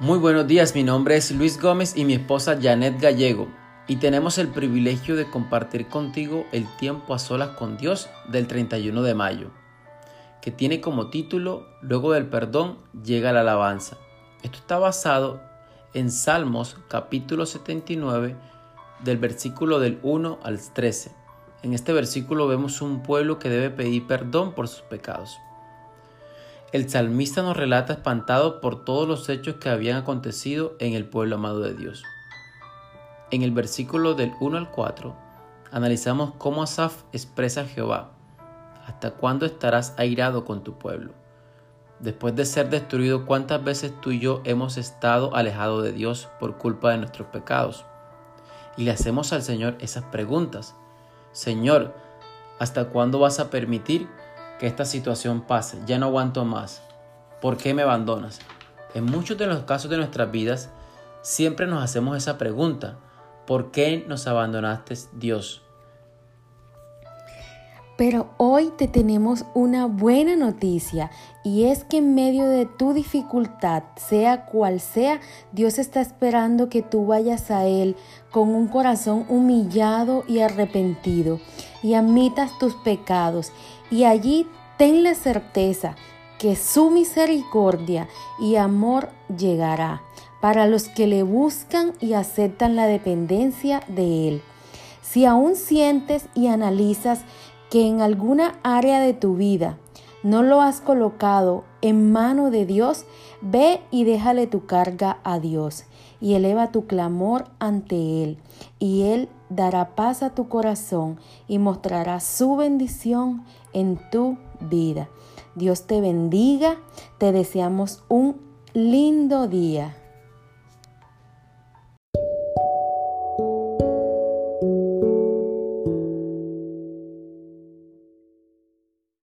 Muy buenos días, mi nombre es Luis Gómez y mi esposa Janet Gallego y tenemos el privilegio de compartir contigo el tiempo a solas con Dios del 31 de mayo, que tiene como título Luego del perdón llega la alabanza. Esto está basado en Salmos capítulo 79 del versículo del 1 al 13. En este versículo vemos un pueblo que debe pedir perdón por sus pecados. El salmista nos relata espantado por todos los hechos que habían acontecido en el pueblo amado de Dios. En el versículo del 1 al 4, analizamos cómo Asaf expresa a Jehová, ¿hasta cuándo estarás airado con tu pueblo? Después de ser destruido, ¿cuántas veces tú y yo hemos estado alejados de Dios por culpa de nuestros pecados? Y le hacemos al Señor esas preguntas. Señor, ¿hasta cuándo vas a permitir que esta situación pase? Ya no aguanto más. ¿Por qué me abandonas? En muchos de los casos de nuestras vidas, siempre nos hacemos esa pregunta. ¿Por qué nos abandonaste, Dios? Pero hoy te tenemos una buena noticia y es que en medio de tu dificultad, sea cual sea, Dios está esperando que tú vayas a Él con un corazón humillado y arrepentido y admitas tus pecados y allí ten la certeza que su misericordia y amor llegará para los que le buscan y aceptan la dependencia de Él. Si aún sientes y analizas que en alguna área de tu vida no lo has colocado en mano de Dios, ve y déjale tu carga a Dios y eleva tu clamor ante Él, y Él dará paz a tu corazón y mostrará su bendición en tu vida. Dios te bendiga, te deseamos un lindo día.